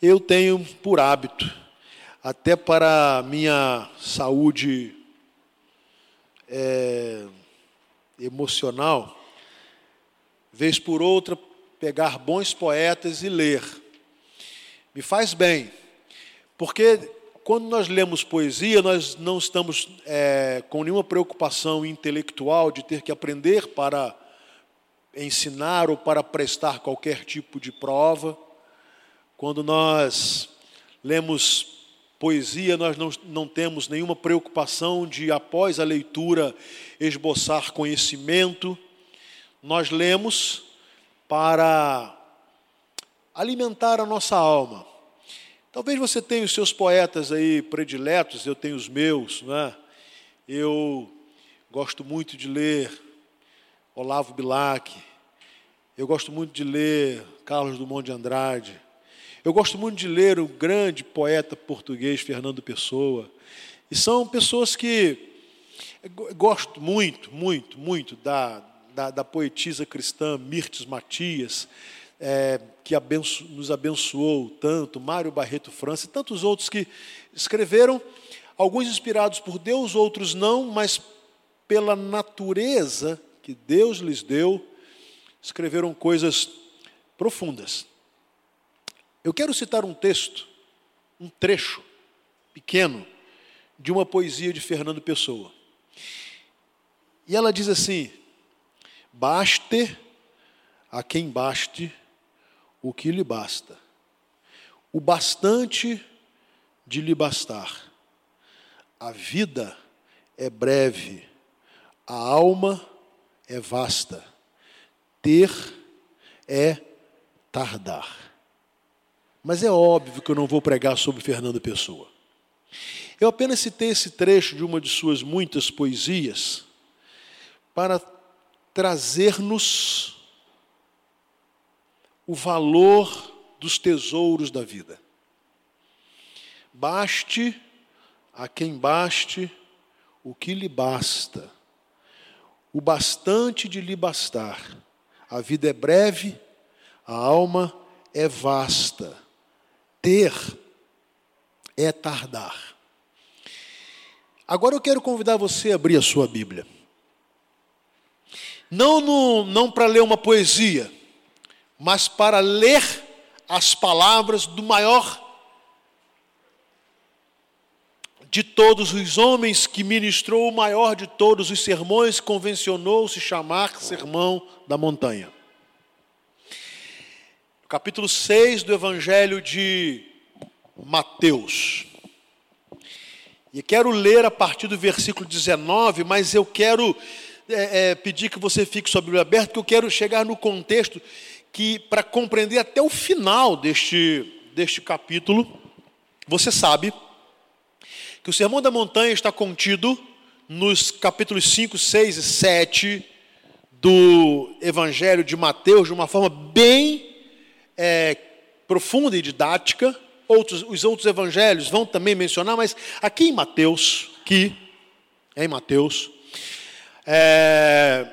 eu tenho por hábito, até para minha saúde é, emocional, vez por outra, pegar bons poetas e ler. Me faz bem, porque quando nós lemos poesia, nós não estamos é, com nenhuma preocupação intelectual de ter que aprender para ensinar ou para prestar qualquer tipo de prova. Quando nós lemos poesia, nós não, não temos nenhuma preocupação de, após a leitura, esboçar conhecimento. Nós lemos para alimentar a nossa alma. Talvez você tenha os seus poetas aí prediletos, eu tenho os meus, né? Eu gosto muito de ler Olavo Bilac, eu gosto muito de ler Carlos Dumont de Andrade, eu gosto muito de ler o grande poeta português Fernando Pessoa. E são pessoas que gosto muito, muito, muito da, da, da poetisa cristã Mirtes Matias, é, que abenço, nos abençoou tanto, Mário Barreto França e tantos outros que escreveram, alguns inspirados por Deus, outros não, mas pela natureza que Deus lhes deu, escreveram coisas profundas. Eu quero citar um texto, um trecho pequeno, de uma poesia de Fernando Pessoa. E ela diz assim: Baste a quem baste o que lhe basta, o bastante de lhe bastar. A vida é breve, a alma é vasta, ter é tardar. Mas é óbvio que eu não vou pregar sobre Fernando Pessoa. Eu apenas citei esse trecho de uma de suas muitas poesias para trazer-nos o valor dos tesouros da vida. Baste a quem baste o que lhe basta, o bastante de lhe bastar. A vida é breve, a alma é vasta ter é tardar. Agora eu quero convidar você a abrir a sua Bíblia. Não, não para ler uma poesia, mas para ler as palavras do maior de todos os homens que ministrou o maior de todos os sermões, convencionou se chamar Sermão da Montanha capítulo 6 do Evangelho de Mateus. E quero ler a partir do versículo 19, mas eu quero é, é, pedir que você fique sua Bíblia aberta, que eu quero chegar no contexto que, para compreender até o final deste, deste capítulo, você sabe que o Sermão da Montanha está contido nos capítulos 5, 6 e 7 do Evangelho de Mateus, de uma forma bem é, profunda e didática. Outros, os outros evangelhos vão também mencionar, mas aqui em Mateus, aqui, em Mateus, é,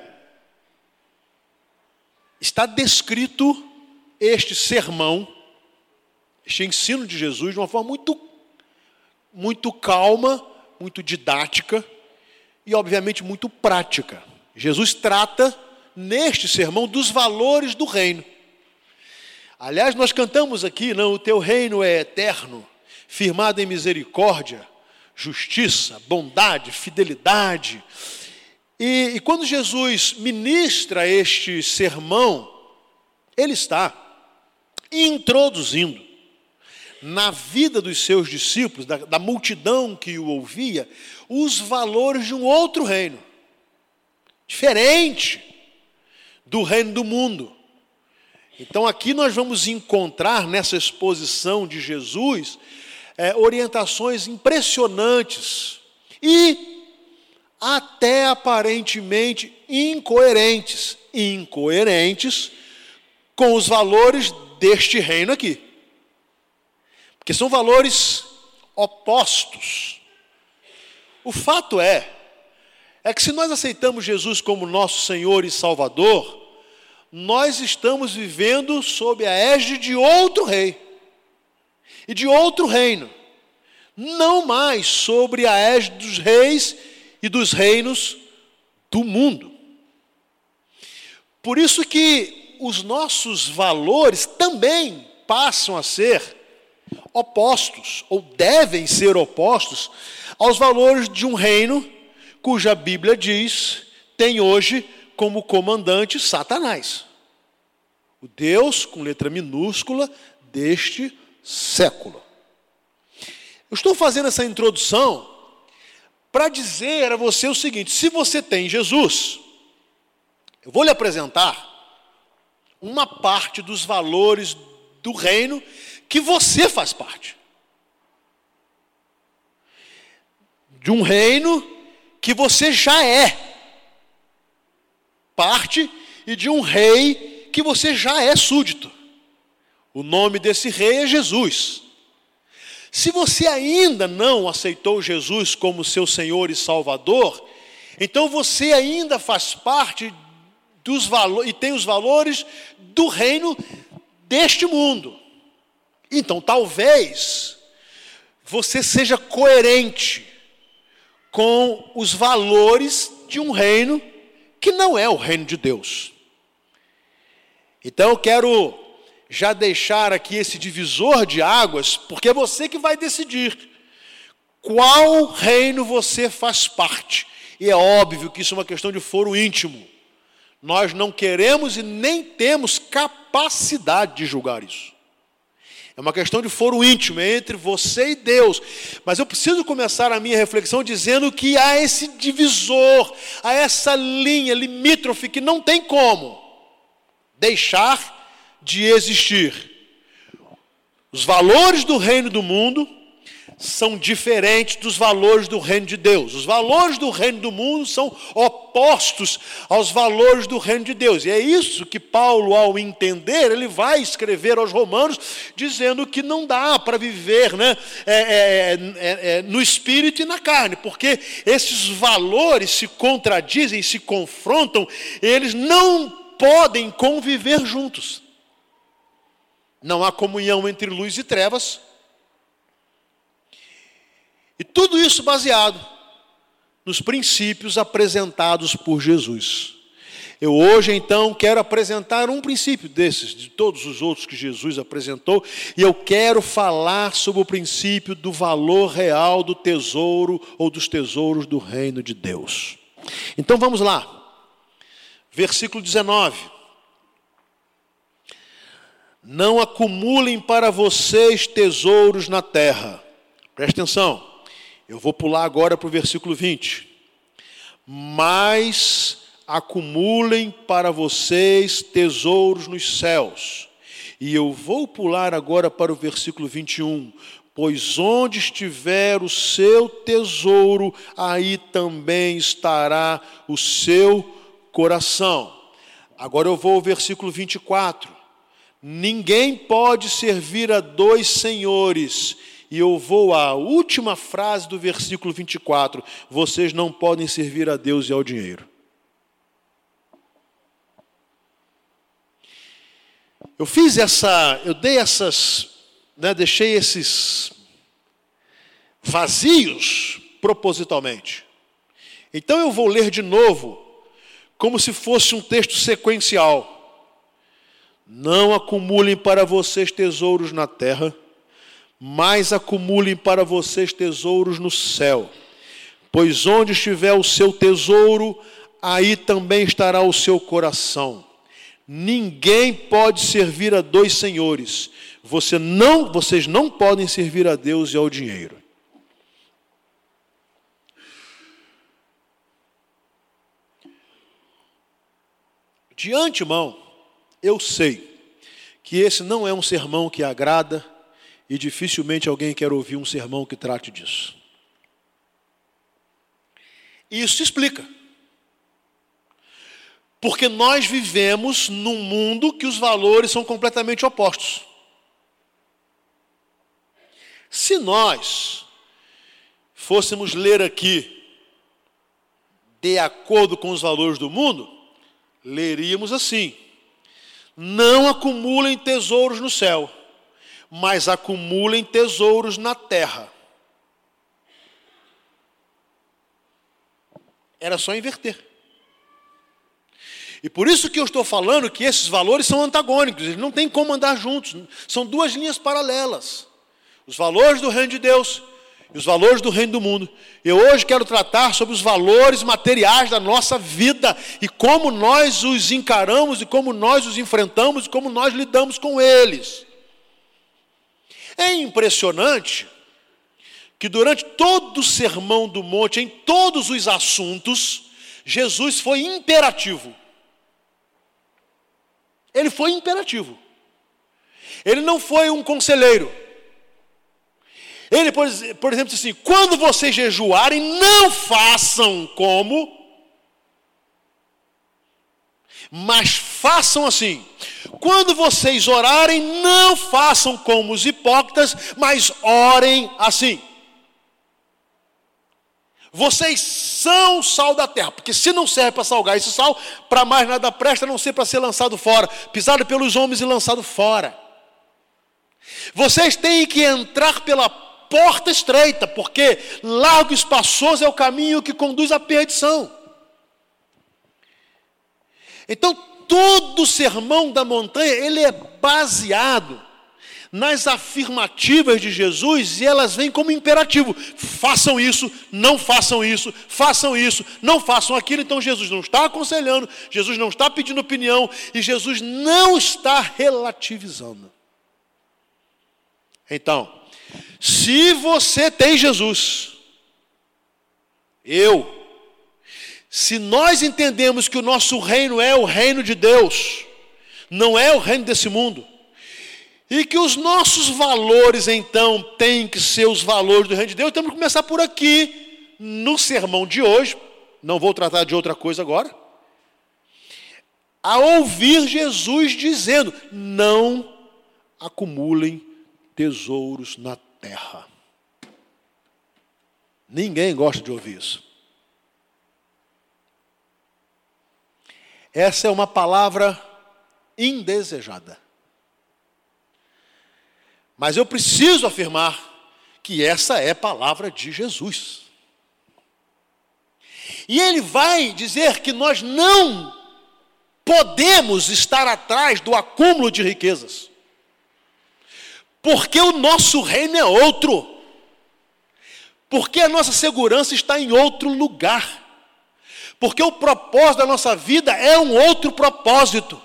está descrito este sermão, este ensino de Jesus de uma forma muito, muito calma, muito didática e, obviamente, muito prática. Jesus trata neste sermão dos valores do reino. Aliás, nós cantamos aqui, não, o teu reino é eterno, firmado em misericórdia, justiça, bondade, fidelidade. E, e quando Jesus ministra este sermão, ele está introduzindo na vida dos seus discípulos, da, da multidão que o ouvia, os valores de um outro reino, diferente do reino do mundo. Então aqui nós vamos encontrar nessa exposição de Jesus é, orientações impressionantes e até aparentemente incoerentes, incoerentes com os valores deste reino aqui. Porque são valores opostos. O fato é é que se nós aceitamos Jesus como nosso Senhor e Salvador, nós estamos vivendo sob a égide de outro rei. e de outro reino, não mais sobre a égide dos reis e dos reinos do mundo. Por isso que os nossos valores também passam a ser opostos, ou devem ser opostos, aos valores de um reino cuja Bíblia diz tem hoje como comandante Satanás. O Deus com letra minúscula deste século. Eu estou fazendo essa introdução para dizer a você o seguinte: se você tem Jesus, eu vou lhe apresentar uma parte dos valores do reino que você faz parte. De um reino que você já é parte e de um rei que você já é súdito. O nome desse rei é Jesus. Se você ainda não aceitou Jesus como seu Senhor e Salvador, então você ainda faz parte dos valores e tem os valores do reino deste mundo. Então, talvez você seja coerente com os valores de um reino que não é o reino de Deus. Então, eu quero já deixar aqui esse divisor de águas, porque é você que vai decidir qual reino você faz parte. E é óbvio que isso é uma questão de foro íntimo. Nós não queremos e nem temos capacidade de julgar isso. É uma questão de foro íntimo, é entre você e Deus. Mas eu preciso começar a minha reflexão dizendo que há esse divisor, há essa linha limítrofe que não tem como deixar de existir. Os valores do reino do mundo são diferentes dos valores do reino de Deus. Os valores do reino do mundo são opostos aos valores do reino de Deus. E é isso que Paulo, ao entender, ele vai escrever aos Romanos, dizendo que não dá para viver né, é, é, é, é, no espírito e na carne, porque esses valores se contradizem, se confrontam, eles não podem conviver juntos. Não há comunhão entre luz e trevas. E tudo isso baseado nos princípios apresentados por Jesus. Eu hoje então quero apresentar um princípio desses, de todos os outros que Jesus apresentou, e eu quero falar sobre o princípio do valor real do tesouro ou dos tesouros do reino de Deus. Então vamos lá, versículo 19. Não acumulem para vocês tesouros na terra. Preste atenção. Eu vou pular agora para o versículo 20. Mas acumulem para vocês tesouros nos céus. E eu vou pular agora para o versículo 21. Pois onde estiver o seu tesouro, aí também estará o seu coração. Agora eu vou ao versículo 24. Ninguém pode servir a dois senhores. E eu vou à última frase do versículo 24: Vocês não podem servir a Deus e ao dinheiro. Eu fiz essa, eu dei essas, né, deixei esses vazios propositalmente. Então eu vou ler de novo, como se fosse um texto sequencial. Não acumulem para vocês tesouros na terra, mas acumulem para vocês tesouros no céu. Pois onde estiver o seu tesouro, aí também estará o seu coração. Ninguém pode servir a dois senhores. Você não, vocês não podem servir a Deus e ao dinheiro. De antemão, eu sei que esse não é um sermão que agrada e dificilmente alguém quer ouvir um sermão que trate disso. E isso se explica. Porque nós vivemos num mundo que os valores são completamente opostos. Se nós fôssemos ler aqui de acordo com os valores do mundo, leríamos assim: não acumulem tesouros no céu, mas acumulem tesouros na terra. Era só inverter. E por isso que eu estou falando que esses valores são antagônicos, eles não têm como andar juntos, são duas linhas paralelas. Os valores do reino de Deus e os valores do reino do mundo. Eu hoje quero tratar sobre os valores materiais da nossa vida e como nós os encaramos e como nós os enfrentamos e como nós lidamos com eles. É impressionante que durante todo o sermão do monte, em todos os assuntos, Jesus foi imperativo. Ele foi imperativo. Ele não foi um conselheiro. Ele, por, por exemplo, disse assim: quando vocês jejuarem, não façam como, mas façam assim. Quando vocês orarem, não façam como os hipócritas, mas orem assim. Vocês são sal da terra, porque se não serve para salgar esse sal, para mais nada presta, a não ser para ser lançado fora, pisado pelos homens e lançado fora. Vocês têm que entrar pela porta estreita, porque largo e espaçoso é o caminho que conduz à perdição. Então, todo o sermão da montanha, ele é baseado nas afirmativas de Jesus e elas vêm como imperativo: façam isso, não façam isso, façam isso, não façam aquilo. Então Jesus não está aconselhando, Jesus não está pedindo opinião e Jesus não está relativizando. Então, se você tem Jesus, eu, se nós entendemos que o nosso reino é o reino de Deus, não é o reino desse mundo, e que os nossos valores então têm que ser os valores do reino de Deus, temos que começar por aqui, no sermão de hoje, não vou tratar de outra coisa agora, a ouvir Jesus dizendo: não acumulem tesouros na terra. Ninguém gosta de ouvir isso. Essa é uma palavra indesejada. Mas eu preciso afirmar que essa é palavra de Jesus. E ele vai dizer que nós não podemos estar atrás do acúmulo de riquezas porque o nosso reino é outro, porque a nossa segurança está em outro lugar, porque o propósito da nossa vida é um outro propósito,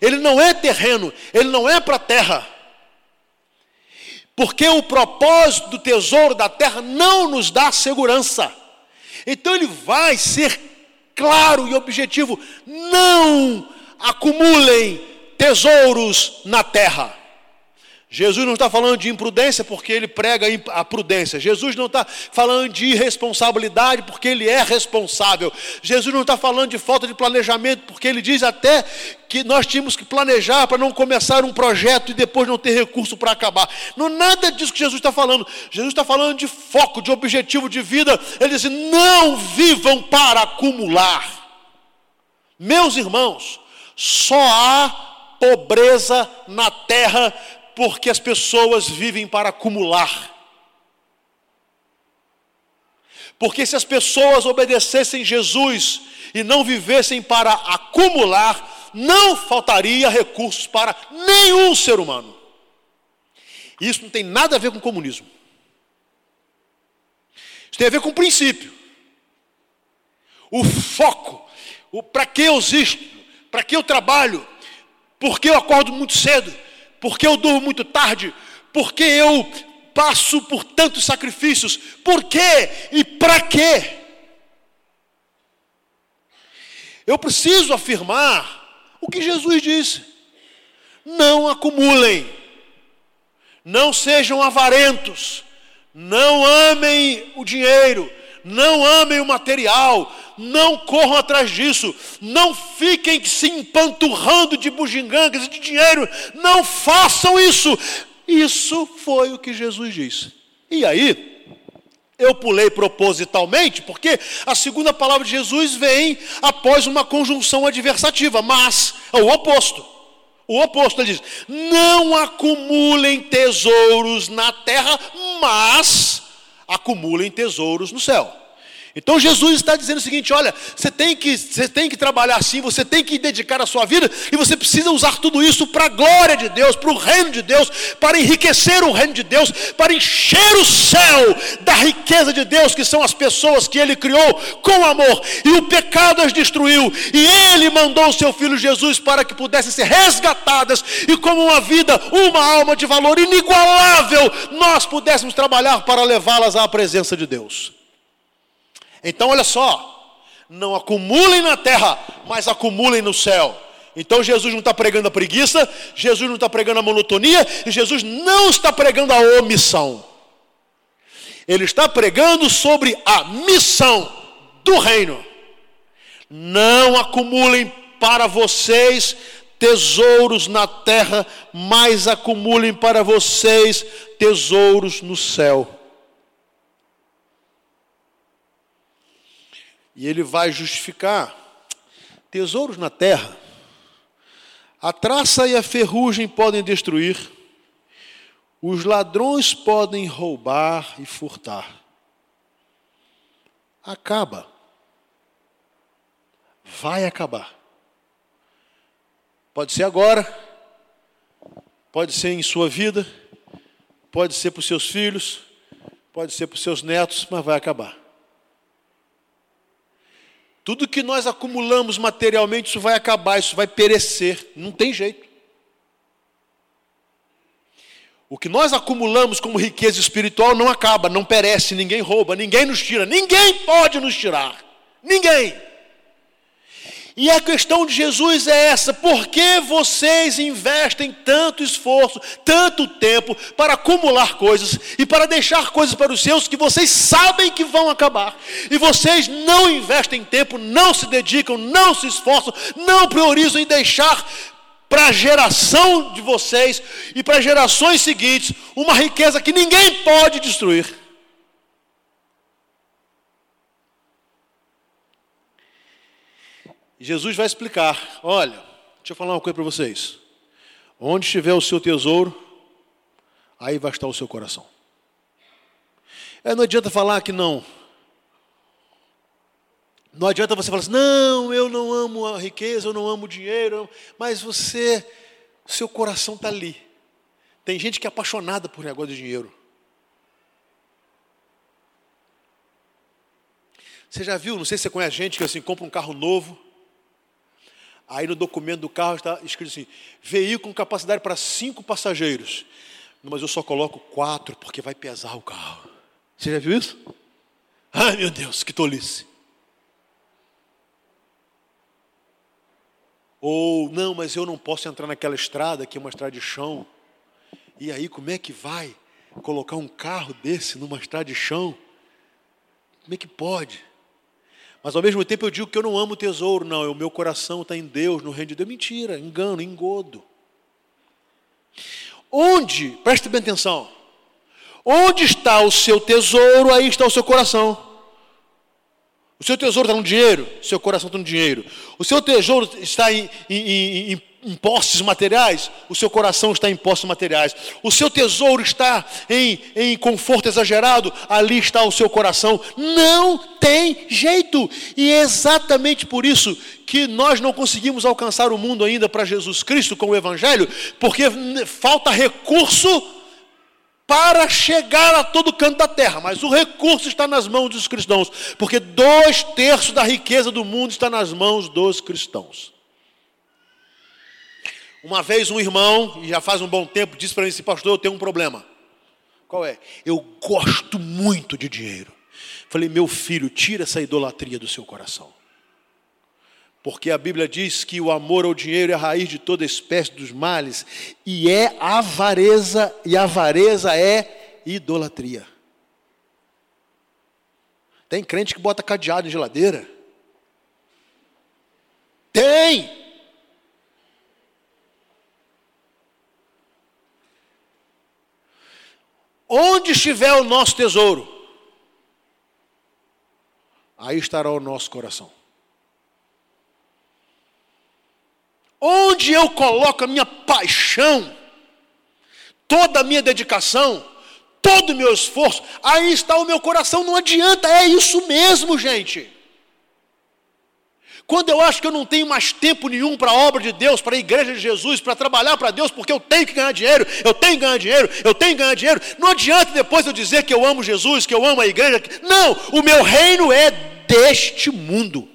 ele não é terreno, ele não é para a terra, porque o propósito do tesouro da terra não nos dá segurança, então ele vai ser claro e objetivo: não acumulem tesouros na terra. Jesus não está falando de imprudência porque ele prega a prudência. Jesus não está falando de irresponsabilidade porque ele é responsável. Jesus não está falando de falta de planejamento porque ele diz até que nós tínhamos que planejar para não começar um projeto e depois não ter recurso para acabar. Não nada disso que Jesus está falando. Jesus está falando de foco, de objetivo de vida. Ele diz: não vivam para acumular. Meus irmãos, só há pobreza na terra porque as pessoas vivem para acumular. Porque se as pessoas obedecessem Jesus e não vivessem para acumular, não faltaria recursos para nenhum ser humano. Isso não tem nada a ver com comunismo. Isso tem a ver com o princípio. O foco. O para que eu existo? Para que eu trabalho? Por que eu acordo muito cedo? Porque eu durmo muito tarde, porque eu passo por tantos sacrifícios, por quê? E para quê? Eu preciso afirmar o que Jesus disse: não acumulem, não sejam avarentos, não amem o dinheiro, não amem o material, não corram atrás disso, não fiquem se empanturrando de bugigangas e de dinheiro, não façam isso. Isso foi o que Jesus disse. E aí, eu pulei propositalmente, porque a segunda palavra de Jesus vem após uma conjunção adversativa, mas é o oposto. O oposto, ele diz: não acumulem tesouros na terra, mas acumulem tesouros no céu. Então Jesus está dizendo o seguinte: olha, você tem que, você tem que trabalhar assim, você tem que dedicar a sua vida, e você precisa usar tudo isso para a glória de Deus, para o reino de Deus, para enriquecer o reino de Deus, para encher o céu da riqueza de Deus, que são as pessoas que Ele criou com amor, e o pecado as destruiu, e Ele mandou o seu filho Jesus para que pudessem ser resgatadas, e como uma vida, uma alma de valor inigualável, nós pudéssemos trabalhar para levá-las à presença de Deus. Então, olha só, não acumulem na terra, mas acumulem no céu. Então, Jesus não está pregando a preguiça, Jesus não está pregando a monotonia, e Jesus não está pregando a omissão. Ele está pregando sobre a missão do reino. Não acumulem para vocês tesouros na terra, mas acumulem para vocês tesouros no céu. E ele vai justificar tesouros na terra. A traça e a ferrugem podem destruir, os ladrões podem roubar e furtar. Acaba. Vai acabar. Pode ser agora, pode ser em sua vida, pode ser para os seus filhos, pode ser para os seus netos, mas vai acabar. Tudo que nós acumulamos materialmente, isso vai acabar, isso vai perecer, não tem jeito. O que nós acumulamos como riqueza espiritual não acaba, não perece, ninguém rouba, ninguém nos tira, ninguém pode nos tirar, ninguém. E a questão de Jesus é essa: por que vocês investem tanto esforço, tanto tempo para acumular coisas e para deixar coisas para os seus que vocês sabem que vão acabar? E vocês não investem tempo, não se dedicam, não se esforçam, não priorizam em deixar para a geração de vocês e para gerações seguintes uma riqueza que ninguém pode destruir. Jesus vai explicar: olha, deixa eu falar uma coisa para vocês. Onde estiver o seu tesouro, aí vai estar o seu coração. É, não adianta falar que não. Não adianta você falar assim, não, eu não amo a riqueza, eu não amo o dinheiro, mas você, seu coração está ali. Tem gente que é apaixonada por negócio de dinheiro. Você já viu, não sei se você conhece gente que assim, compra um carro novo, Aí no documento do carro está escrito assim: veículo com capacidade para cinco passageiros. Mas eu só coloco quatro porque vai pesar o carro. Você já viu isso? Ai meu Deus, que tolice. Ou, não, mas eu não posso entrar naquela estrada que é uma estrada de chão. E aí, como é que vai colocar um carro desse numa estrada de chão? Como é que pode? Mas ao mesmo tempo eu digo que eu não amo tesouro, não, o meu coração está em Deus, no reino de Deus. Mentira, engano, engodo. Onde, preste bem atenção, onde está o seu tesouro, aí está o seu coração. O seu tesouro está no dinheiro, seu coração está no dinheiro. O seu tesouro está em, em, em, em posses materiais, o seu coração está em posses materiais. O seu tesouro está em, em conforto exagerado, ali está o seu coração. Não tem jeito. E é exatamente por isso que nós não conseguimos alcançar o mundo ainda para Jesus Cristo com o Evangelho, porque falta recurso para chegar a todo canto da terra, mas o recurso está nas mãos dos cristãos, porque dois terços da riqueza do mundo está nas mãos dos cristãos. Uma vez um irmão, e já faz um bom tempo, disse para mim assim, pastor, eu tenho um problema. Qual é? Eu gosto muito de dinheiro. Falei, meu filho, tira essa idolatria do seu coração. Porque a Bíblia diz que o amor ao dinheiro é a raiz de toda espécie dos males, e é avareza, e avareza é idolatria. Tem crente que bota cadeado em geladeira? Tem! Onde estiver o nosso tesouro, aí estará o nosso coração. onde eu coloco a minha paixão, toda a minha dedicação, todo o meu esforço, aí está o meu coração, não adianta, é isso mesmo, gente. Quando eu acho que eu não tenho mais tempo nenhum para a obra de Deus, para a igreja de Jesus, para trabalhar para Deus, porque eu tenho que ganhar dinheiro, eu tenho que ganhar dinheiro, eu tenho que ganhar dinheiro, não adianta depois eu dizer que eu amo Jesus, que eu amo a igreja. Não, o meu reino é deste mundo.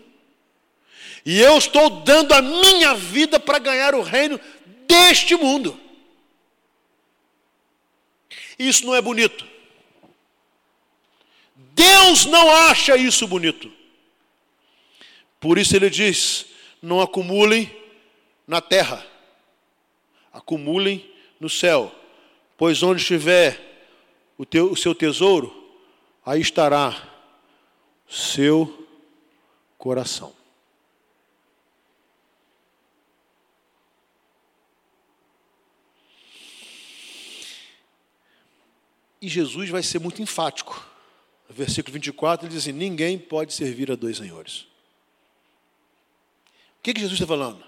E eu estou dando a minha vida para ganhar o reino deste mundo. Isso não é bonito. Deus não acha isso bonito. Por isso ele diz: não acumulem na terra, acumulem no céu, pois onde estiver o, teu, o seu tesouro, aí estará seu coração. E Jesus vai ser muito enfático. No versículo 24, ele diz assim: Ninguém pode servir a dois senhores. O que, que Jesus está falando?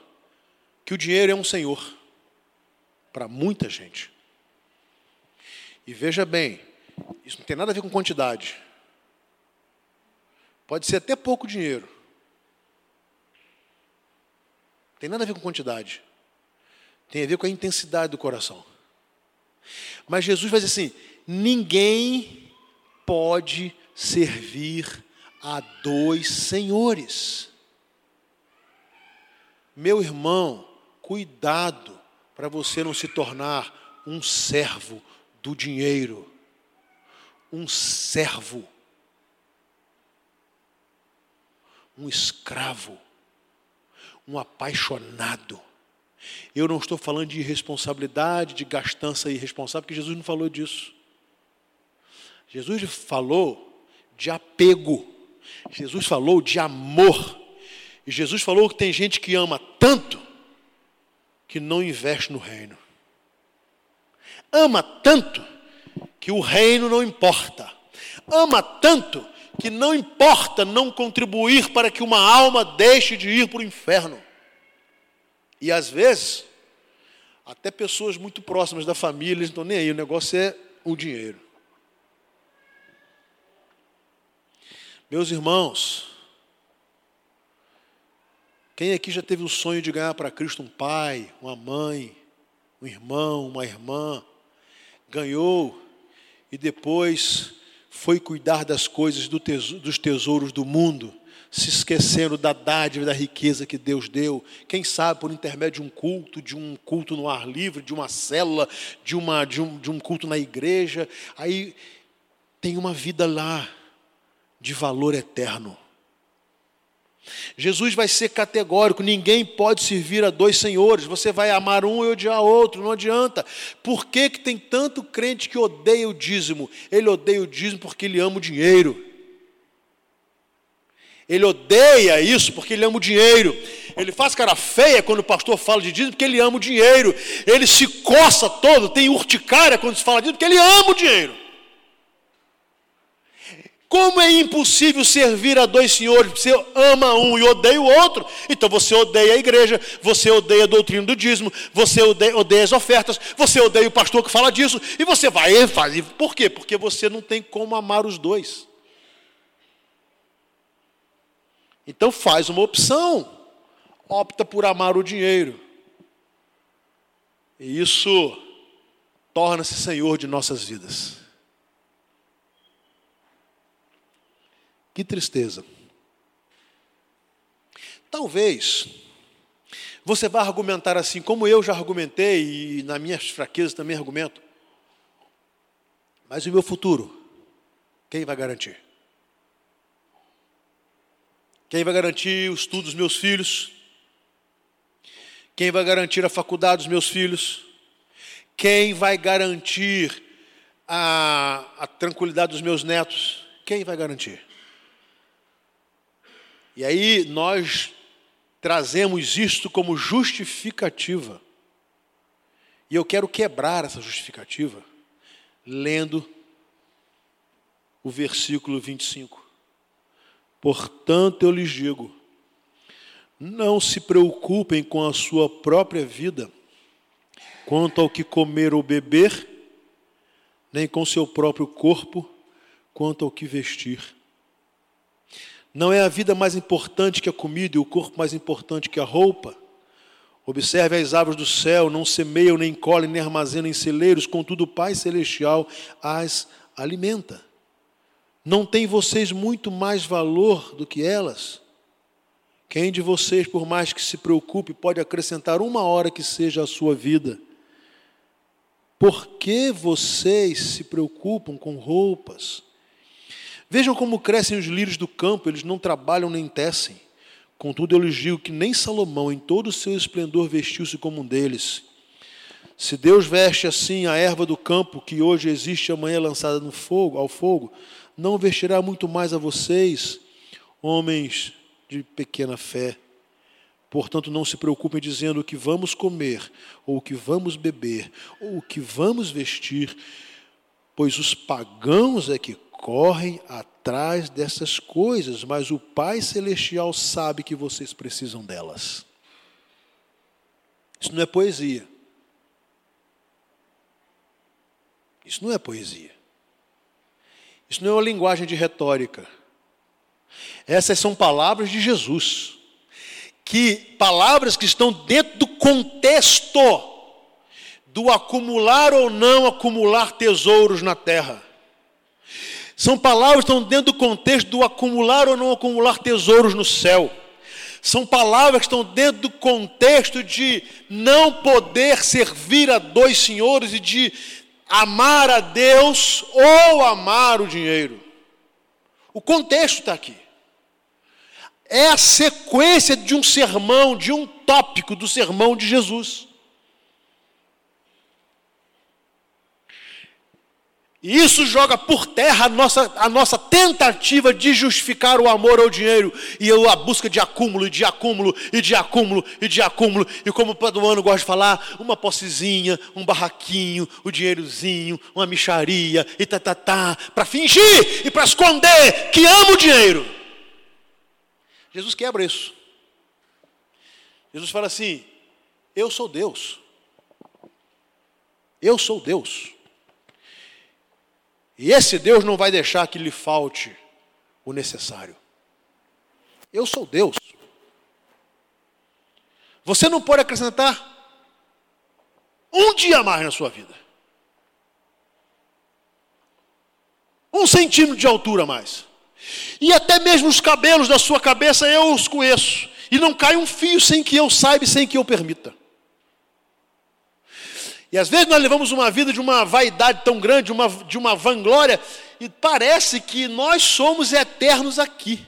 Que o dinheiro é um senhor para muita gente. E veja bem, isso não tem nada a ver com quantidade. Pode ser até pouco dinheiro. Tem nada a ver com quantidade. Tem a ver com a intensidade do coração. Mas Jesus vai dizer assim: ninguém pode servir a dois senhores. Meu irmão, cuidado para você não se tornar um servo do dinheiro, um servo, um escravo, um apaixonado. Eu não estou falando de irresponsabilidade, de gastança irresponsável, porque Jesus não falou disso. Jesus falou de apego. Jesus falou de amor. E Jesus falou que tem gente que ama tanto que não investe no reino. Ama tanto que o reino não importa. Ama tanto que não importa não contribuir para que uma alma deixe de ir para o inferno. E às vezes, até pessoas muito próximas da família, eles não estão nem aí, o negócio é o dinheiro. Meus irmãos, quem aqui já teve o sonho de ganhar para Cristo um pai, uma mãe, um irmão, uma irmã? Ganhou e depois foi cuidar das coisas do dos tesouros do mundo, se esquecendo da dádiva da riqueza que Deus deu. Quem sabe por intermédio de um culto, de um culto no ar livre, de uma célula, de, uma, de, um, de um culto na igreja, aí tem uma vida lá de valor eterno. Jesus vai ser categórico: ninguém pode servir a dois senhores. Você vai amar um e odiar outro, não adianta. Por que, que tem tanto crente que odeia o dízimo? Ele odeia o dízimo porque ele ama o dinheiro. Ele odeia isso porque ele ama o dinheiro. Ele faz cara feia quando o pastor fala de dízimo porque ele ama o dinheiro. Ele se coça todo, tem urticária quando se fala disso porque ele ama o dinheiro. Como é impossível servir a dois senhores? Você ama um e odeia o outro. Então você odeia a igreja, você odeia a doutrina do dízimo, você odeia, odeia as ofertas, você odeia o pastor que fala disso, e você vai fazer. Por quê? Porque você não tem como amar os dois. Então faz uma opção. Opta por amar o dinheiro. E isso torna-se senhor de nossas vidas. Que tristeza. Talvez você vá argumentar assim, como eu já argumentei, e nas minhas fraquezas também argumento. Mas o meu futuro? Quem vai garantir? Quem vai garantir o estudo dos meus filhos? Quem vai garantir a faculdade dos meus filhos? Quem vai garantir a, a tranquilidade dos meus netos? Quem vai garantir? E aí nós trazemos isto como justificativa. E eu quero quebrar essa justificativa lendo o versículo 25. Portanto, eu lhes digo: Não se preocupem com a sua própria vida, quanto ao que comer ou beber, nem com seu próprio corpo, quanto ao que vestir. Não é a vida mais importante que a comida e o corpo mais importante que a roupa? Observe as aves do céu, não semeiam, nem colhem, nem armazenam em celeiros, contudo o Pai Celestial as alimenta. Não tem vocês muito mais valor do que elas? Quem de vocês, por mais que se preocupe, pode acrescentar uma hora que seja a sua vida? Por que vocês se preocupam com roupas? Vejam como crescem os lírios do campo, eles não trabalham nem tecem. Contudo, eu lhes digo que nem Salomão, em todo o seu esplendor, vestiu-se como um deles. Se Deus veste assim a erva do campo, que hoje existe amanhã lançada no fogo, ao fogo, não vestirá muito mais a vocês, homens de pequena fé. Portanto, não se preocupem dizendo o que vamos comer, ou o que vamos beber, ou o que vamos vestir, pois os pagãos é que correm atrás dessas coisas, mas o Pai Celestial sabe que vocês precisam delas. Isso não é poesia. Isso não é poesia. Isso não é uma linguagem de retórica. Essas são palavras de Jesus. Que palavras que estão dentro do contexto do acumular ou não acumular tesouros na terra. São palavras que estão dentro do contexto do acumular ou não acumular tesouros no céu. São palavras que estão dentro do contexto de não poder servir a dois senhores e de amar a Deus ou amar o dinheiro. O contexto está aqui. É a sequência de um sermão, de um tópico do sermão de Jesus. E isso joga por terra a nossa, a nossa tentativa de justificar o amor ao dinheiro e a busca de acúmulo, e de acúmulo, e de acúmulo, e de acúmulo. E como o Paduano gosta de falar, uma possezinha, um barraquinho, o um dinheirozinho, uma micharia, e tá, tá, tá, para fingir e para esconder que ama o dinheiro. Jesus quebra isso. Jesus fala assim: Eu sou Deus. Eu sou Deus. E esse Deus não vai deixar que lhe falte o necessário. Eu sou Deus. Você não pode acrescentar um dia mais na sua vida. Um centímetro de altura a mais. E até mesmo os cabelos da sua cabeça eu os conheço. E não cai um fio sem que eu saiba e sem que eu permita. E às vezes nós levamos uma vida de uma vaidade tão grande, uma, de uma vanglória, e parece que nós somos eternos aqui.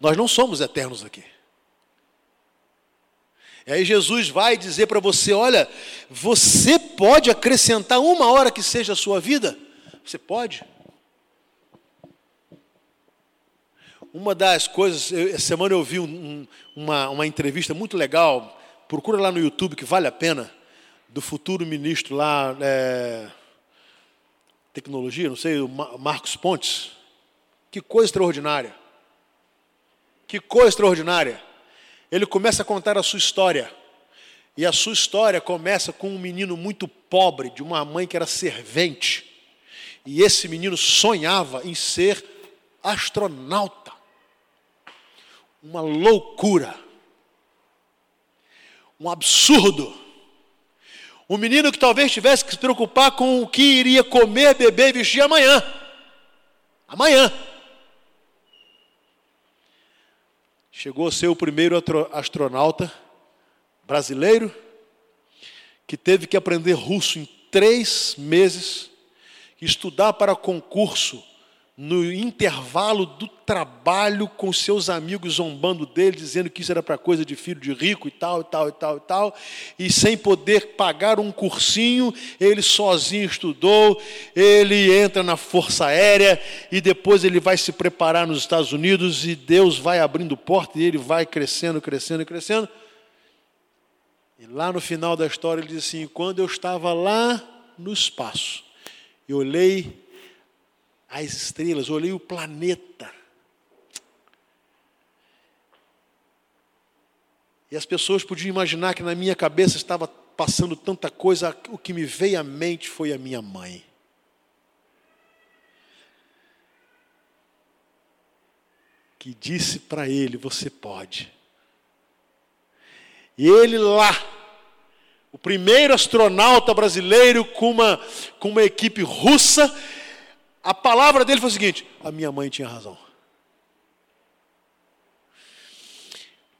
Nós não somos eternos aqui. E aí Jesus vai dizer para você: olha, você pode acrescentar uma hora que seja a sua vida? Você pode. Uma das coisas, essa semana eu vi um, uma, uma entrevista muito legal Procura lá no YouTube que vale a pena, do futuro ministro lá, é, tecnologia, não sei, o Marcos Pontes. Que coisa extraordinária. Que coisa extraordinária. Ele começa a contar a sua história. E a sua história começa com um menino muito pobre, de uma mãe que era servente. E esse menino sonhava em ser astronauta. Uma loucura um absurdo. Um menino que talvez tivesse que se preocupar com o que iria comer, beber e vestir amanhã. Amanhã. Chegou a ser o primeiro astronauta brasileiro que teve que aprender russo em três meses, estudar para concurso no intervalo do trabalho com seus amigos zombando dele, dizendo que isso era para coisa de filho de rico e tal, e tal, e tal, e tal, e sem poder pagar um cursinho, ele sozinho estudou, ele entra na Força Aérea e depois ele vai se preparar nos Estados Unidos e Deus vai abrindo porta e ele vai crescendo, crescendo, crescendo. E lá no final da história ele diz assim: quando eu estava lá no espaço, eu olhei as estrelas, olhei o planeta. E as pessoas podiam imaginar que na minha cabeça estava passando tanta coisa, o que me veio à mente foi a minha mãe. Que disse para ele: Você pode. E ele lá, o primeiro astronauta brasileiro com uma, com uma equipe russa, a palavra dele foi o seguinte: A minha mãe tinha razão.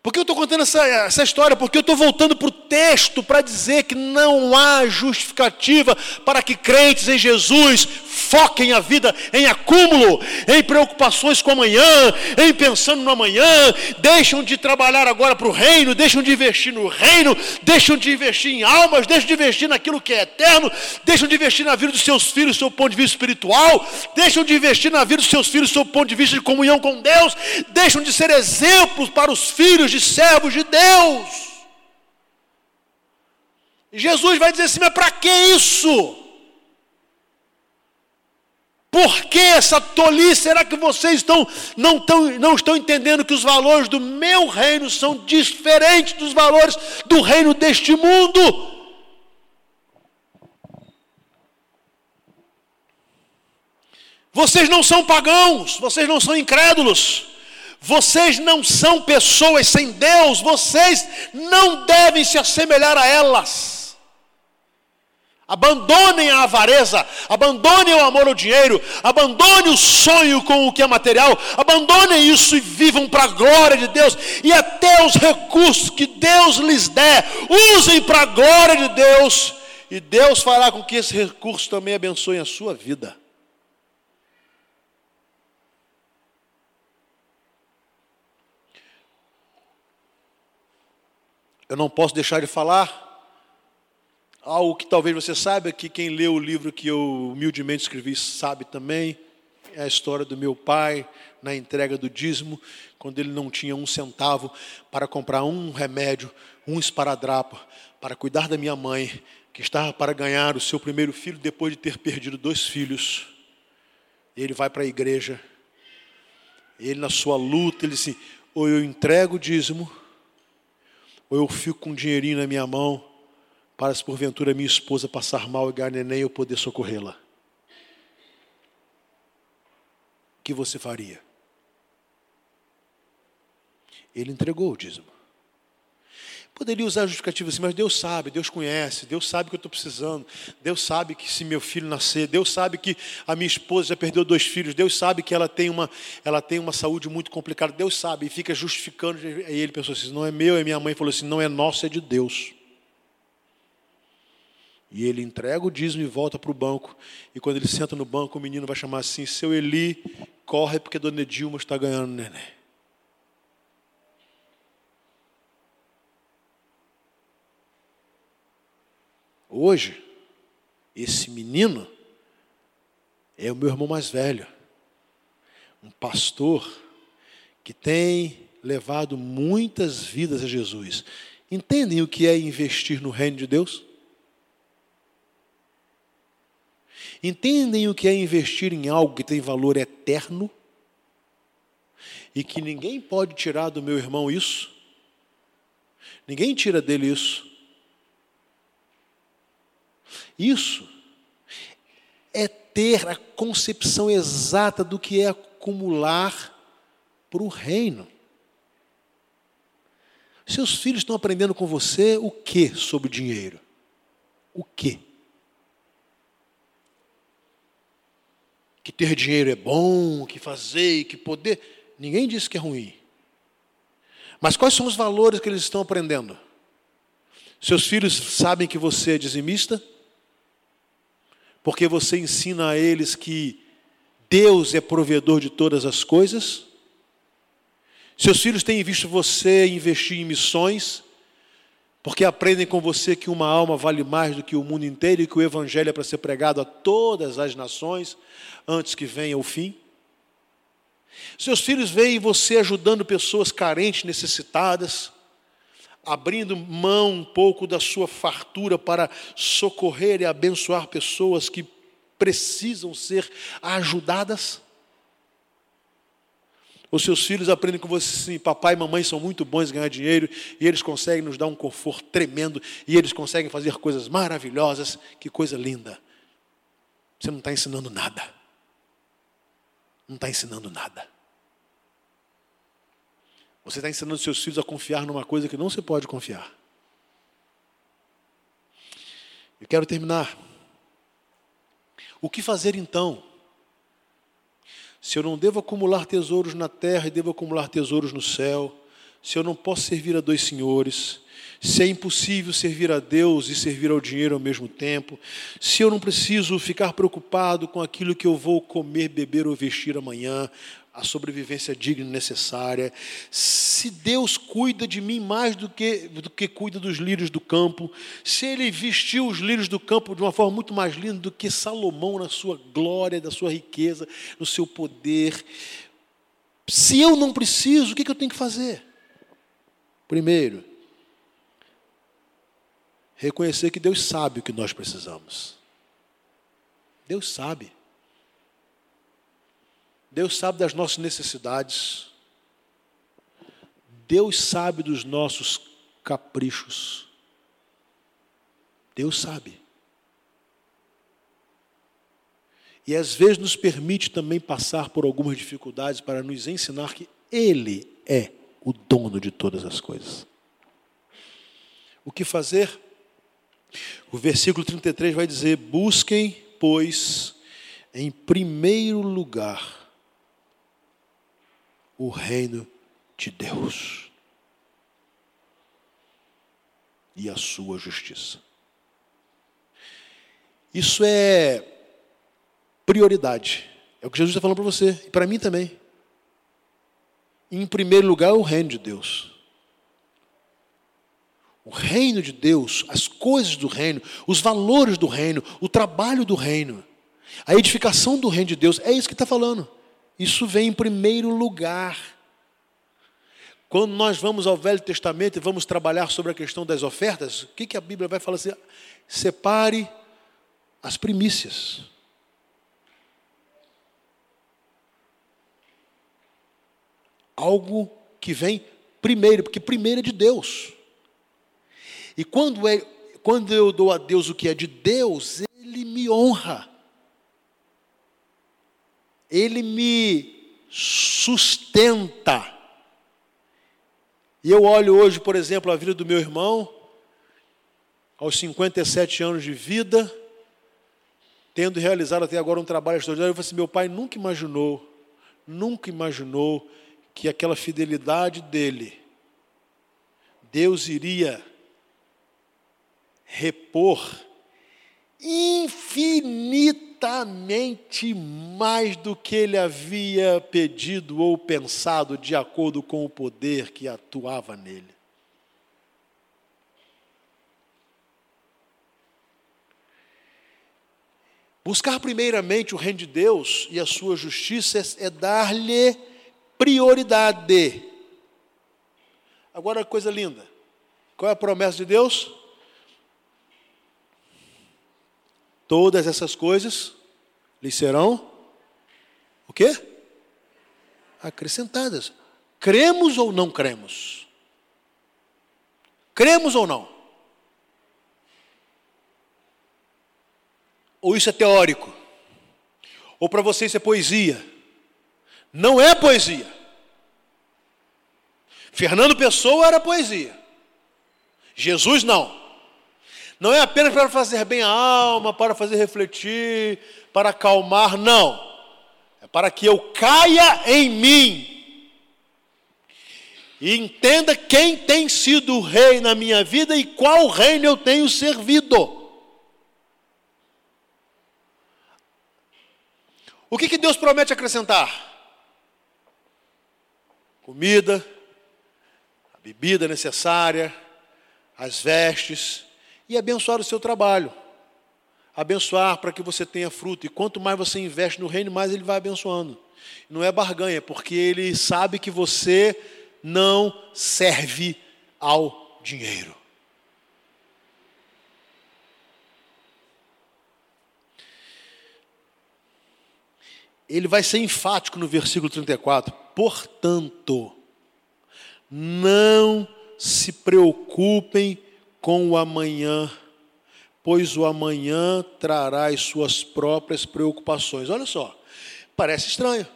Por que eu estou contando essa, essa história? Porque eu estou voltando para o texto para dizer que não há justificativa para que crentes em Jesus foquem a vida em acúmulo, em preocupações com amanhã, em pensando no amanhã, deixam de trabalhar agora para o reino, deixam de investir no reino, deixam de investir em almas, deixam de investir naquilo que é eterno, deixam de investir na vida dos seus filhos, do seu ponto de vista espiritual, deixam de investir na vida dos seus filhos, do seu ponto de vista de comunhão com Deus, deixam de ser exemplos para os filhos de servos de Deus. Jesus vai dizer assim: mas para que isso? Por que essa tolice? Será que vocês estão, não, estão, não estão entendendo que os valores do meu reino são diferentes dos valores do reino deste mundo? Vocês não são pagãos, vocês não são incrédulos, vocês não são pessoas sem Deus, vocês não devem se assemelhar a elas. Abandonem a avareza, abandonem o amor ao dinheiro, abandonem o sonho com o que é material, abandonem isso e vivam para a glória de Deus. E até os recursos que Deus lhes der, usem para a glória de Deus. E Deus fará com que esse recurso também abençoe a sua vida. Eu não posso deixar de falar Algo que talvez você saiba, que quem leu o livro que eu humildemente escrevi sabe também, é a história do meu pai na entrega do dízimo, quando ele não tinha um centavo para comprar um remédio, um esparadrapo, para cuidar da minha mãe, que estava para ganhar o seu primeiro filho depois de ter perdido dois filhos. Ele vai para a igreja, ele na sua luta, ele disse: ou eu entrego o dízimo, ou eu fico com um dinheirinho na minha mão para se porventura minha esposa passar mal e ganhar neném eu poder socorrê-la. O que você faria? Ele entregou o dízimo. Poderia usar a justificativa assim, mas Deus sabe, Deus conhece, Deus sabe que eu estou precisando, Deus sabe que se meu filho nascer, Deus sabe que a minha esposa já perdeu dois filhos, Deus sabe que ela tem uma, ela tem uma saúde muito complicada, Deus sabe, e fica justificando. Aí ele pensou assim: não é meu, é minha mãe falou assim: não é nosso, é de Deus. E ele entrega o dízimo e volta para o banco. E quando ele senta no banco, o menino vai chamar assim: Seu Eli, corre porque Dona Dilma está ganhando neném. Hoje, esse menino é o meu irmão mais velho, um pastor que tem levado muitas vidas a Jesus. Entendem o que é investir no reino de Deus? Entendem o que é investir em algo que tem valor eterno? E que ninguém pode tirar do meu irmão isso? Ninguém tira dele isso. Isso é ter a concepção exata do que é acumular para o reino. Seus filhos estão aprendendo com você o que sobre dinheiro? O que? que ter dinheiro é bom, que fazer, que poder. Ninguém disse que é ruim. Mas quais são os valores que eles estão aprendendo? Seus filhos sabem que você é dizimista? Porque você ensina a eles que Deus é provedor de todas as coisas? Seus filhos têm visto você investir em missões? porque aprendem com você que uma alma vale mais do que o mundo inteiro e que o Evangelho é para ser pregado a todas as nações antes que venha o fim. Seus filhos veem você ajudando pessoas carentes, necessitadas, abrindo mão um pouco da sua fartura para socorrer e abençoar pessoas que precisam ser ajudadas. Os seus filhos aprendem com você assim, papai e mamãe são muito bons em ganhar dinheiro e eles conseguem nos dar um conforto tremendo e eles conseguem fazer coisas maravilhosas. Que coisa linda. Você não está ensinando nada. Não está ensinando nada. Você está ensinando seus filhos a confiar numa coisa que não se pode confiar. Eu quero terminar. O que fazer então? Se eu não devo acumular tesouros na terra e devo acumular tesouros no céu, se eu não posso servir a dois senhores, se é impossível servir a Deus e servir ao dinheiro ao mesmo tempo, se eu não preciso ficar preocupado com aquilo que eu vou comer, beber ou vestir amanhã, a sobrevivência digna e necessária, se Deus cuida de mim mais do que, do que cuida dos lírios do campo, se Ele vestiu os lírios do campo de uma forma muito mais linda do que Salomão na sua glória, da sua riqueza, no seu poder, se eu não preciso, o que eu tenho que fazer? Primeiro, reconhecer que Deus sabe o que nós precisamos. Deus sabe. Deus sabe das nossas necessidades. Deus sabe dos nossos caprichos. Deus sabe. E às vezes nos permite também passar por algumas dificuldades para nos ensinar que Ele é o dono de todas as coisas. O que fazer? O versículo 33 vai dizer: Busquem, pois, em primeiro lugar o reino de Deus e a sua justiça. Isso é prioridade. É o que Jesus está falando para você e para mim também. Em primeiro lugar, o reino de Deus. O reino de Deus, as coisas do reino, os valores do reino, o trabalho do reino, a edificação do reino de Deus, é isso que está falando. Isso vem em primeiro lugar. Quando nós vamos ao Velho Testamento e vamos trabalhar sobre a questão das ofertas, o que, que a Bíblia vai falar assim? Separe as primícias. Algo que vem primeiro, porque primeiro é de Deus. E quando, é, quando eu dou a Deus o que é de Deus, Ele me honra. Ele me sustenta. E eu olho hoje, por exemplo, a vida do meu irmão, aos 57 anos de vida, tendo realizado até agora um trabalho extraordinário, eu falei assim, meu pai nunca imaginou, nunca imaginou que aquela fidelidade dele, Deus iria repor infinitamente mais do que ele havia pedido ou pensado, de acordo com o poder que atuava nele. Buscar primeiramente o reino de Deus e a sua justiça é dar-lhe prioridade. Agora, coisa linda. Qual é a promessa de Deus? Todas essas coisas lhe serão o quê? Acrescentadas. Cremos ou não cremos? Cremos ou não? Ou isso é teórico? Ou para você isso é poesia? Não é poesia. Fernando Pessoa era poesia. Jesus não. Não é apenas para fazer bem a alma, para fazer refletir, para acalmar, não. É para que eu caia em mim. E entenda quem tem sido o rei na minha vida e qual reino eu tenho servido. O que, que Deus promete acrescentar? Comida, a bebida necessária, as vestes, e abençoar o seu trabalho. Abençoar para que você tenha fruto. E quanto mais você investe no reino, mais ele vai abençoando. Não é barganha, porque ele sabe que você não serve ao dinheiro. Ele vai ser enfático no versículo 34. portanto, não se preocupem com o amanhã, pois o amanhã trará as suas próprias preocupações. Olha só, parece estranho.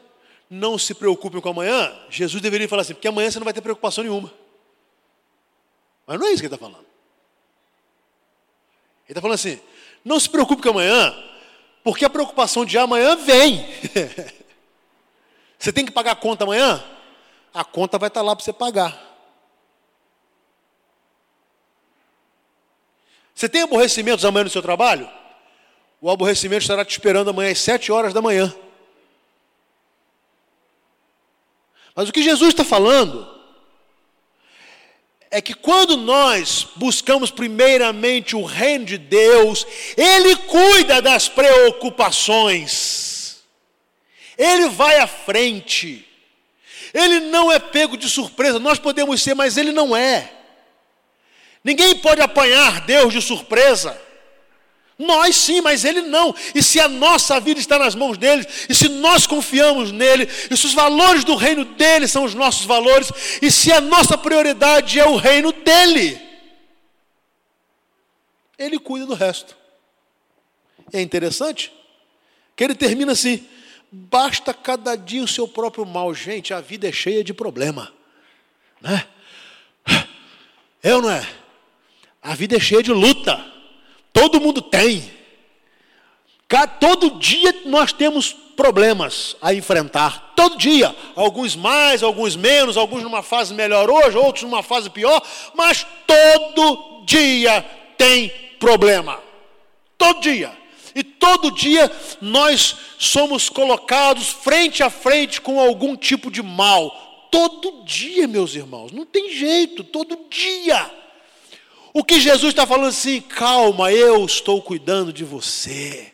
Não se preocupem com amanhã. Jesus deveria falar assim, porque amanhã você não vai ter preocupação nenhuma. Mas não é isso que ele está falando. Ele está falando assim: não se preocupe com amanhã, porque a preocupação de amanhã vem. você tem que pagar a conta amanhã? A conta vai estar lá para você pagar. Você tem aborrecimentos amanhã no seu trabalho? O aborrecimento estará te esperando amanhã às sete horas da manhã. Mas o que Jesus está falando é que quando nós buscamos primeiramente o reino de Deus, Ele cuida das preocupações, Ele vai à frente, Ele não é pego de surpresa, nós podemos ser, mas Ele não é. Ninguém pode apanhar Deus de surpresa. Nós sim, mas Ele não. E se a nossa vida está nas mãos dele, e se nós confiamos nele, e se os valores do reino dele são os nossos valores, e se a nossa prioridade é o reino dele, ele cuida do resto. É interessante que ele termina assim: basta cada dia o seu próprio mal. Gente, a vida é cheia de problema, né? É ou não é? A vida é cheia de luta. Todo mundo tem. Todo dia nós temos problemas a enfrentar. Todo dia. Alguns mais, alguns menos, alguns numa fase melhor hoje, outros numa fase pior. Mas todo dia tem problema. Todo dia. E todo dia nós somos colocados frente a frente com algum tipo de mal. Todo dia, meus irmãos. Não tem jeito. Todo dia. O que Jesus está falando assim, calma, eu estou cuidando de você.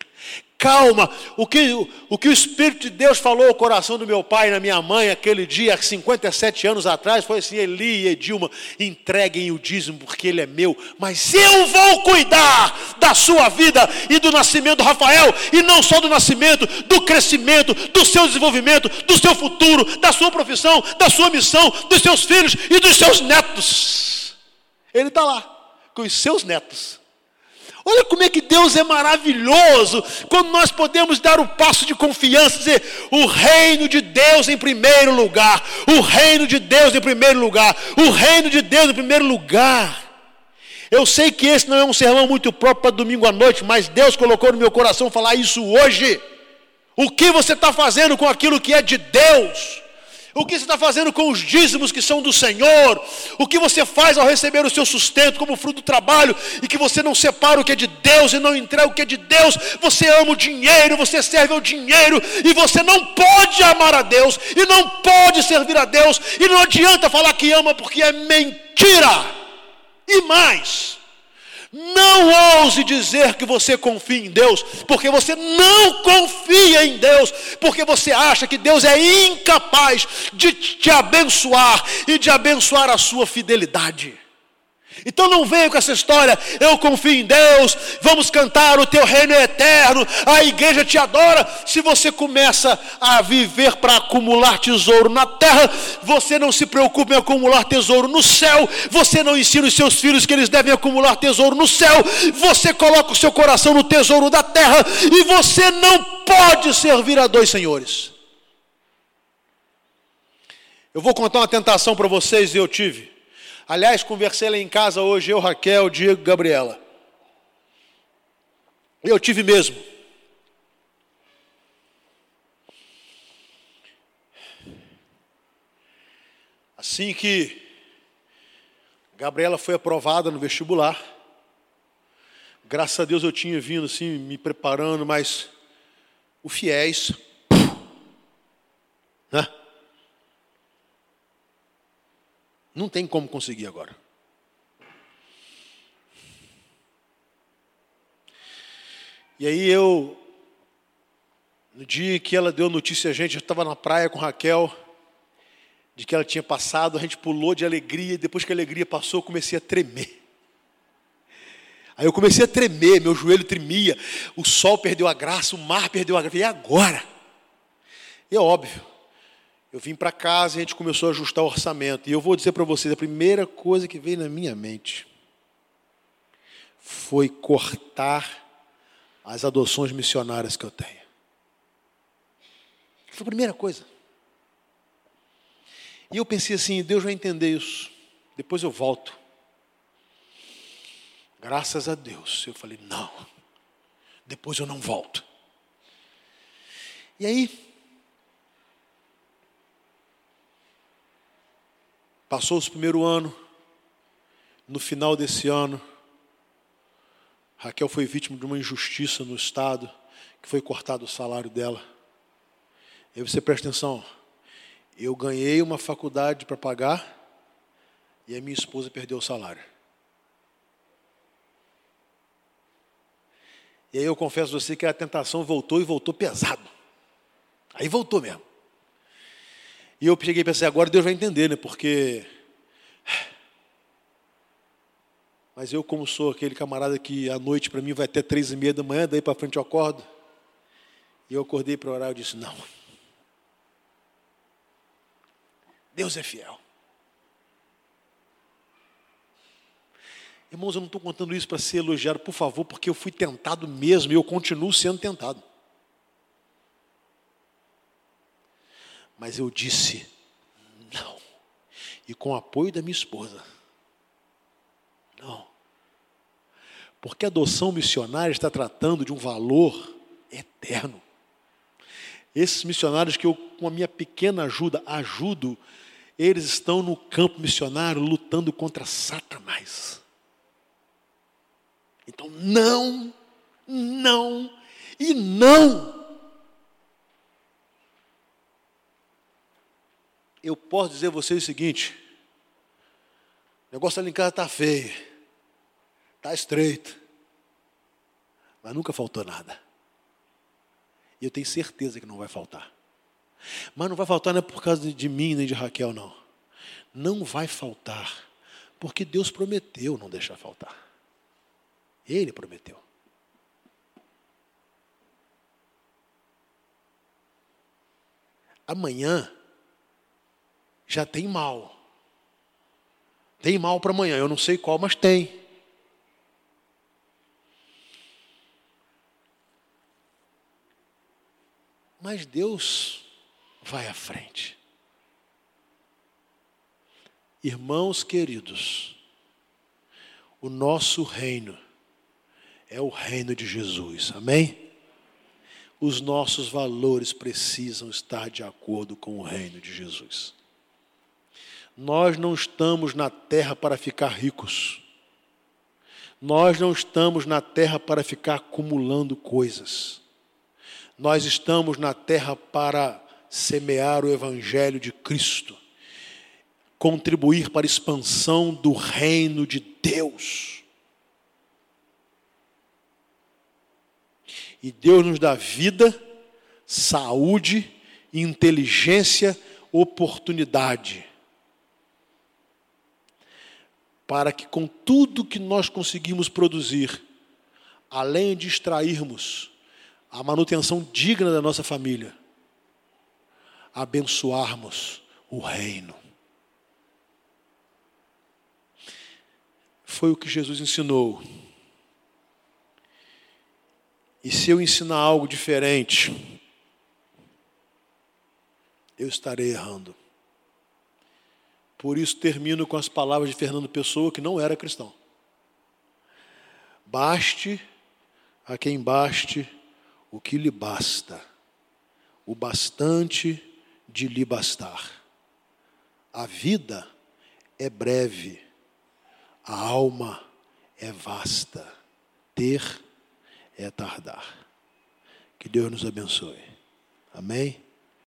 Calma, o que, o que o Espírito de Deus falou ao coração do meu pai e na minha mãe aquele dia, 57 anos atrás, foi assim: Eli e Edilma, entreguem o dízimo porque ele é meu, mas eu vou cuidar da sua vida e do nascimento do Rafael, e não só do nascimento, do crescimento, do seu desenvolvimento, do seu futuro, da sua profissão, da sua missão, dos seus filhos e dos seus netos. Ele está lá com os seus netos. Olha como é que Deus é maravilhoso quando nós podemos dar o passo de confiança, dizer: o reino de Deus em primeiro lugar, o reino de Deus em primeiro lugar, o reino de Deus em primeiro lugar. Eu sei que esse não é um sermão muito próprio para domingo à noite, mas Deus colocou no meu coração falar isso hoje. O que você está fazendo com aquilo que é de Deus? O que você está fazendo com os dízimos que são do Senhor? O que você faz ao receber o seu sustento como fruto do trabalho e que você não separa o que é de Deus e não entrega o que é de Deus? Você ama o dinheiro, você serve ao dinheiro e você não pode amar a Deus e não pode servir a Deus e não adianta falar que ama porque é mentira. E mais, não ouse dizer que você confia em Deus, porque você não confia em Deus, porque você acha que Deus é incapaz de te abençoar e de abençoar a sua fidelidade. Então não venha com essa história, eu confio em Deus, vamos cantar, o teu reino é eterno, a igreja te adora. Se você começa a viver para acumular tesouro na terra, você não se preocupa em acumular tesouro no céu, você não ensina os seus filhos que eles devem acumular tesouro no céu, você coloca o seu coração no tesouro da terra e você não pode servir a dois senhores. Eu vou contar uma tentação para vocês e eu tive. Aliás, conversei lá em casa hoje, eu, Raquel, Diego, Gabriela. Eu tive mesmo. Assim que Gabriela foi aprovada no vestibular, graças a Deus eu tinha vindo assim, me preparando, mas o fiéis, né? Não tem como conseguir agora. E aí eu, no dia que ela deu notícia a gente, eu estava na praia com Raquel, de que ela tinha passado, a gente pulou de alegria, e depois que a alegria passou, eu comecei a tremer. Aí eu comecei a tremer, meu joelho tremia, o sol perdeu a graça, o mar perdeu a graça, e agora? É óbvio, eu vim para casa e a gente começou a ajustar o orçamento. E eu vou dizer para vocês, a primeira coisa que veio na minha mente foi cortar as adoções missionárias que eu tenho. Foi a primeira coisa. E eu pensei assim, Deus vai entender isso. Depois eu volto. Graças a Deus. Eu falei, não. Depois eu não volto. E aí, Passou-se o primeiro ano, no final desse ano, Raquel foi vítima de uma injustiça no Estado, que foi cortado o salário dela. E você presta atenção, eu ganhei uma faculdade para pagar e a minha esposa perdeu o salário. E aí eu confesso a você que a tentação voltou e voltou pesado. Aí voltou mesmo. E eu cheguei e pensei, agora Deus vai entender, né? Porque. Mas eu, como sou aquele camarada que à noite para mim vai até três e meia da manhã, daí para frente eu acordo. E eu acordei para orar e disse: Não. Deus é fiel. Irmãos, eu não estou contando isso para ser elogiado, por favor, porque eu fui tentado mesmo e eu continuo sendo tentado. Mas eu disse não. E com o apoio da minha esposa. Não. Porque a adoção missionária está tratando de um valor eterno. Esses missionários que eu, com a minha pequena ajuda, ajudo, eles estão no campo missionário lutando contra Satanás. Então, não, não e não. Eu posso dizer a vocês o seguinte: o negócio ali em casa está feio, está estreito, mas nunca faltou nada. E eu tenho certeza que não vai faltar. Mas não vai faltar não é por causa de mim nem de Raquel, não. Não vai faltar, porque Deus prometeu não deixar faltar. Ele prometeu. Amanhã já tem mal. Tem mal para amanhã, eu não sei qual, mas tem. Mas Deus vai à frente. Irmãos queridos, o nosso reino é o reino de Jesus, amém? Os nossos valores precisam estar de acordo com o reino de Jesus. Nós não estamos na terra para ficar ricos. Nós não estamos na terra para ficar acumulando coisas. Nós estamos na terra para semear o Evangelho de Cristo, contribuir para a expansão do reino de Deus. E Deus nos dá vida, saúde, inteligência, oportunidade para que com tudo que nós conseguimos produzir, além de extrairmos a manutenção digna da nossa família, abençoarmos o reino. Foi o que Jesus ensinou. E se eu ensinar algo diferente, eu estarei errando. Por isso termino com as palavras de Fernando Pessoa, que não era cristão. Baste a quem baste o que lhe basta, o bastante de lhe bastar. A vida é breve, a alma é vasta, ter é tardar. Que Deus nos abençoe. Amém?